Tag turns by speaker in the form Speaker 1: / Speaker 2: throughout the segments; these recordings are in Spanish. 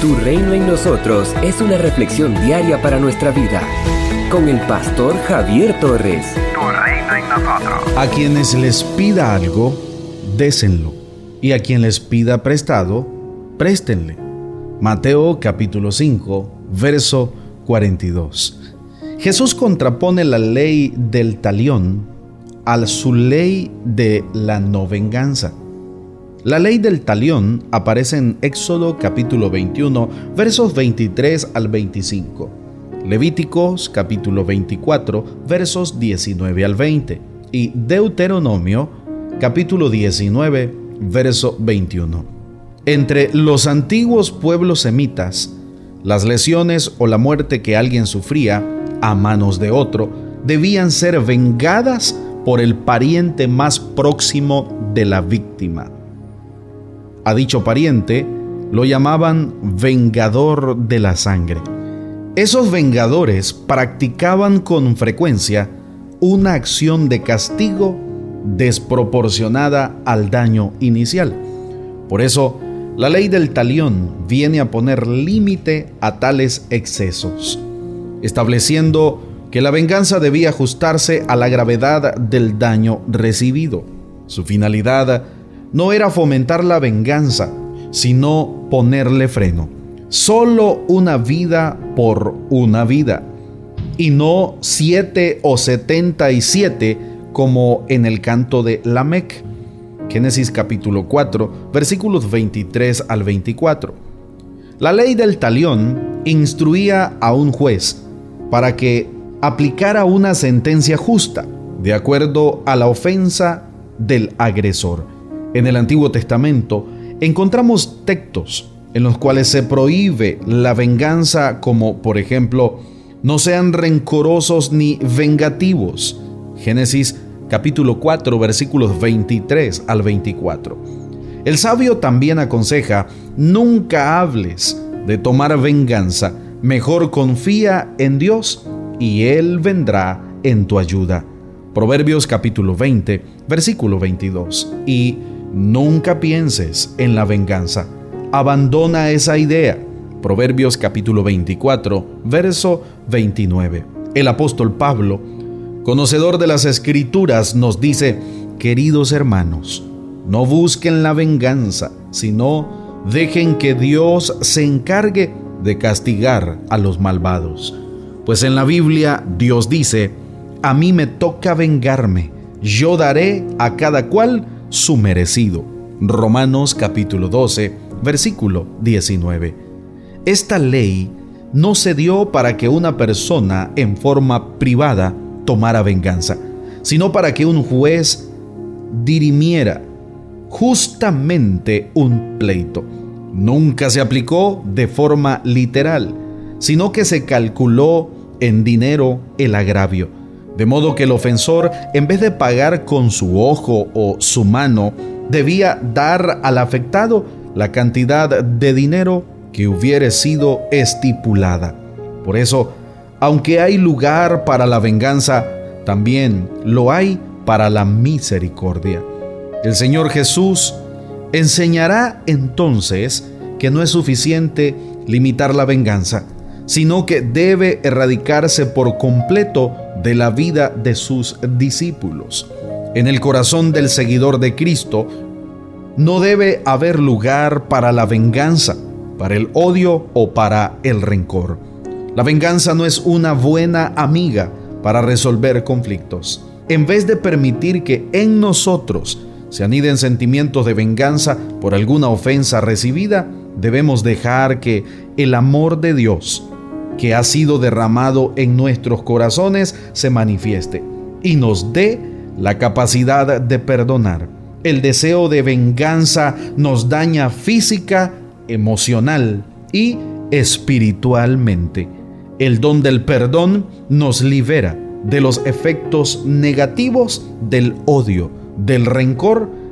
Speaker 1: Tu reino en nosotros es una reflexión diaria para nuestra vida. Con el pastor Javier Torres.
Speaker 2: Tu reino en nosotros.
Speaker 3: A quienes les pida algo, désenlo. Y a quien les pida prestado, préstenle. Mateo capítulo 5, verso 42. Jesús contrapone la ley del talión a su ley de la no venganza. La ley del talión aparece en Éxodo capítulo 21, versos 23 al 25. Levíticos capítulo 24, versos 19 al 20. Y Deuteronomio capítulo 19, verso 21. Entre los antiguos pueblos semitas, las lesiones o la muerte que alguien sufría a manos de otro debían ser vengadas por el pariente más próximo de la víctima. A dicho pariente lo llamaban vengador de la sangre. Esos vengadores practicaban con frecuencia una acción de castigo desproporcionada al daño inicial. Por eso, la ley del talión viene a poner límite a tales excesos, estableciendo que la venganza debía ajustarse a la gravedad del daño recibido. Su finalidad no era fomentar la venganza, sino ponerle freno. Solo una vida por una vida, y no siete o setenta y siete como en el canto de Lamec. Génesis capítulo 4, versículos 23 al 24. La ley del talión instruía a un juez para que aplicara una sentencia justa, de acuerdo a la ofensa del agresor en el Antiguo Testamento encontramos textos en los cuales se prohíbe la venganza como, por ejemplo, no sean rencorosos ni vengativos. Génesis capítulo 4 versículos 23 al 24. El sabio también aconseja, nunca hables de tomar venganza, mejor confía en Dios y Él vendrá en tu ayuda. Proverbios capítulo 20 versículo 22. Y Nunca pienses en la venganza. Abandona esa idea. Proverbios capítulo 24, verso 29. El apóstol Pablo, conocedor de las escrituras, nos dice, queridos hermanos, no busquen la venganza, sino dejen que Dios se encargue de castigar a los malvados. Pues en la Biblia Dios dice, a mí me toca vengarme, yo daré a cada cual su merecido. Romanos capítulo 12, versículo 19. Esta ley no se dio para que una persona en forma privada tomara venganza, sino para que un juez dirimiera justamente un pleito. Nunca se aplicó de forma literal, sino que se calculó en dinero el agravio de modo que el ofensor, en vez de pagar con su ojo o su mano, debía dar al afectado la cantidad de dinero que hubiere sido estipulada. Por eso, aunque hay lugar para la venganza, también lo hay para la misericordia. El Señor Jesús enseñará entonces que no es suficiente limitar la venganza, sino que debe erradicarse por completo de la vida de sus discípulos. En el corazón del seguidor de Cristo no debe haber lugar para la venganza, para el odio o para el rencor. La venganza no es una buena amiga para resolver conflictos. En vez de permitir que en nosotros se aniden sentimientos de venganza por alguna ofensa recibida, debemos dejar que el amor de Dios que ha sido derramado en nuestros corazones se manifieste y nos dé la capacidad de perdonar. El deseo de venganza nos daña física, emocional y espiritualmente. El don del perdón nos libera de los efectos negativos del odio, del rencor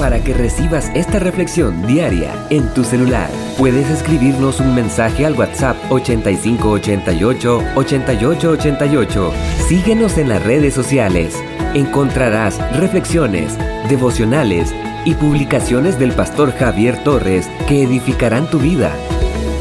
Speaker 1: Para que recibas esta reflexión diaria en tu celular. Puedes escribirnos un mensaje al WhatsApp 8588 8888. Síguenos en las redes sociales. Encontrarás reflexiones, devocionales y publicaciones del pastor Javier Torres que edificarán tu vida.